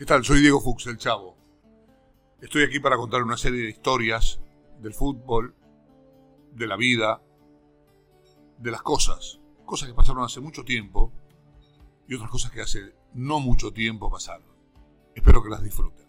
¿Qué tal? Soy Diego Fuchs, el Chavo. Estoy aquí para contar una serie de historias del fútbol, de la vida, de las cosas. Cosas que pasaron hace mucho tiempo y otras cosas que hace no mucho tiempo pasaron. Espero que las disfruten.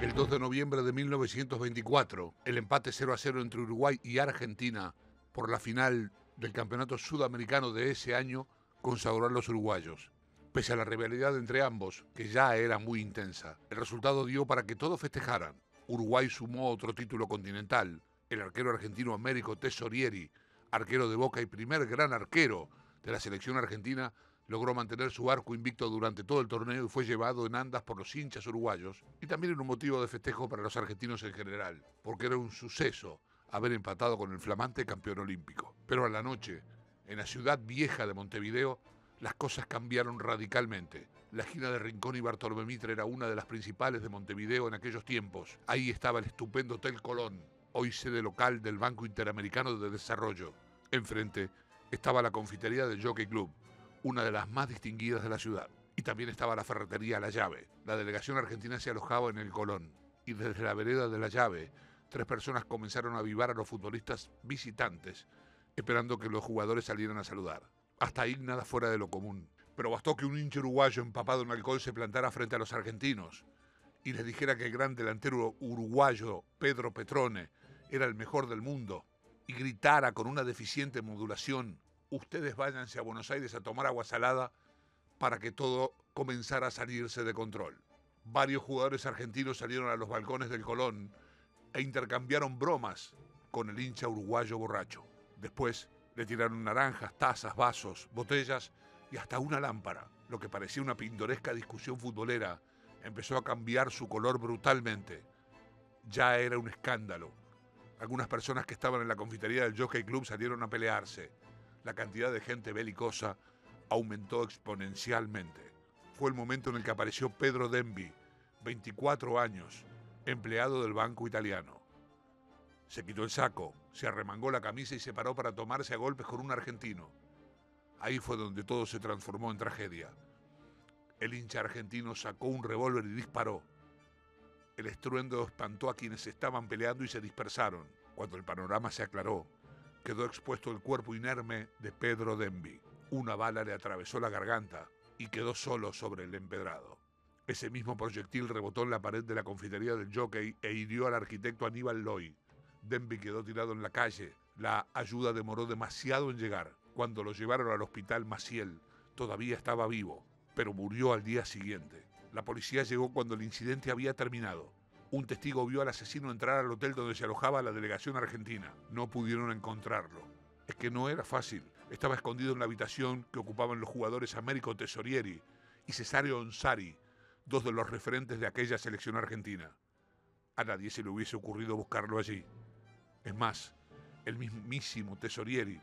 El 2 de noviembre de 1924, el empate 0 a 0 entre Uruguay y Argentina por la final del campeonato sudamericano de ese año consagró a los uruguayos. Pese a la rivalidad entre ambos, que ya era muy intensa, el resultado dio para que todos festejaran. Uruguay sumó otro título continental. El arquero argentino Américo Tesorieri, arquero de Boca y primer gran arquero de la selección argentina, logró mantener su arco invicto durante todo el torneo y fue llevado en andas por los hinchas uruguayos y también era un motivo de festejo para los argentinos en general, porque era un suceso haber empatado con el flamante campeón olímpico. Pero a la noche, en la ciudad vieja de Montevideo, las cosas cambiaron radicalmente. La esquina de Rincón y Bartolomé Mitre era una de las principales de Montevideo en aquellos tiempos. Ahí estaba el estupendo Hotel Colón, hoy sede local del Banco Interamericano de Desarrollo. Enfrente estaba la confitería del Jockey Club, una de las más distinguidas de la ciudad. Y también estaba la ferretería La Llave. La delegación argentina se alojaba en el Colón. Y desde la vereda de La Llave tres personas comenzaron a avivar a los futbolistas visitantes, esperando que los jugadores salieran a saludar. Hasta ahí nada fuera de lo común. Pero bastó que un hincha uruguayo empapado en alcohol se plantara frente a los argentinos y les dijera que el gran delantero uruguayo Pedro Petrone era el mejor del mundo y gritara con una deficiente modulación, ustedes váyanse a Buenos Aires a tomar agua salada para que todo comenzara a salirse de control. Varios jugadores argentinos salieron a los balcones del Colón e intercambiaron bromas con el hincha uruguayo borracho. Después le tiraron naranjas, tazas, vasos, botellas y hasta una lámpara. Lo que parecía una pintoresca discusión futbolera empezó a cambiar su color brutalmente. Ya era un escándalo. Algunas personas que estaban en la confitería del Jockey Club salieron a pelearse. La cantidad de gente belicosa aumentó exponencialmente. Fue el momento en el que apareció Pedro Dembi, 24 años, empleado del banco italiano. Se quitó el saco, se arremangó la camisa y se paró para tomarse a golpes con un argentino. Ahí fue donde todo se transformó en tragedia. El hincha argentino sacó un revólver y disparó. El estruendo espantó a quienes estaban peleando y se dispersaron. Cuando el panorama se aclaró, quedó expuesto el cuerpo inerme de Pedro Dembi. Una bala le atravesó la garganta y quedó solo sobre el empedrado. Ese mismo proyectil rebotó en la pared de la confitería del jockey e hirió al arquitecto Aníbal Loy. Denby quedó tirado en la calle. La ayuda demoró demasiado en llegar. Cuando lo llevaron al hospital Maciel, todavía estaba vivo, pero murió al día siguiente. La policía llegó cuando el incidente había terminado. Un testigo vio al asesino entrar al hotel donde se alojaba la delegación argentina. No pudieron encontrarlo. Es que no era fácil. Estaba escondido en la habitación que ocupaban los jugadores Américo Tesorieri y Cesario Onsari, dos de los referentes de aquella selección argentina. A nadie se le hubiese ocurrido buscarlo allí. Es más, el mismísimo Tesorieri,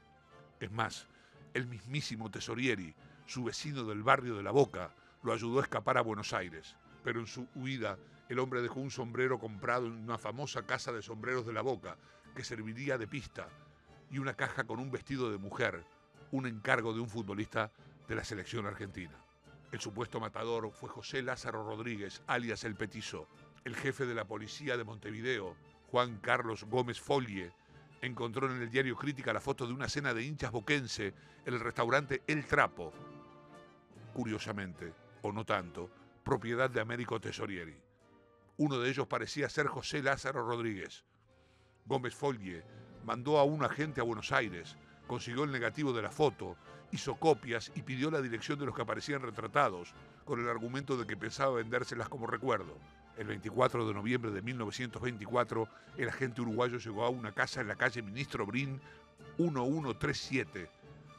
es más, el mismísimo Tesorieri, su vecino del barrio de La Boca, lo ayudó a escapar a Buenos Aires. Pero en su huida, el hombre dejó un sombrero comprado en una famosa casa de sombreros de La Boca, que serviría de pista, y una caja con un vestido de mujer, un encargo de un futbolista de la selección argentina. El supuesto matador fue José Lázaro Rodríguez, alias El Petizo. El jefe de la policía de Montevideo, Juan Carlos Gómez Folie, encontró en el diario Crítica la foto de una cena de hinchas boquense en el restaurante El Trapo. Curiosamente, o no tanto, propiedad de Américo Tesorieri. Uno de ellos parecía ser José Lázaro Rodríguez. Gómez Folie mandó a un agente a Buenos Aires, consiguió el negativo de la foto hizo copias y pidió la dirección de los que aparecían retratados, con el argumento de que pensaba vendérselas como recuerdo. El 24 de noviembre de 1924, el agente uruguayo llegó a una casa en la calle Ministro Brin 1137,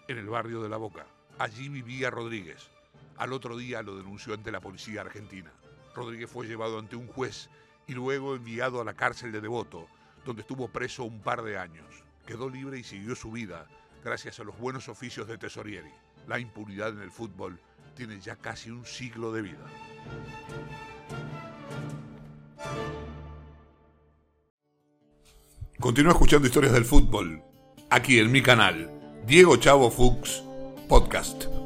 en el barrio de La Boca. Allí vivía Rodríguez. Al otro día lo denunció ante la policía argentina. Rodríguez fue llevado ante un juez y luego enviado a la cárcel de Devoto, donde estuvo preso un par de años. Quedó libre y siguió su vida, gracias a los buenos oficios de Tesorieri. La impunidad en el fútbol tiene ya casi un siglo de vida. Continúa escuchando historias del fútbol aquí en mi canal, Diego Chavo Fuchs, podcast.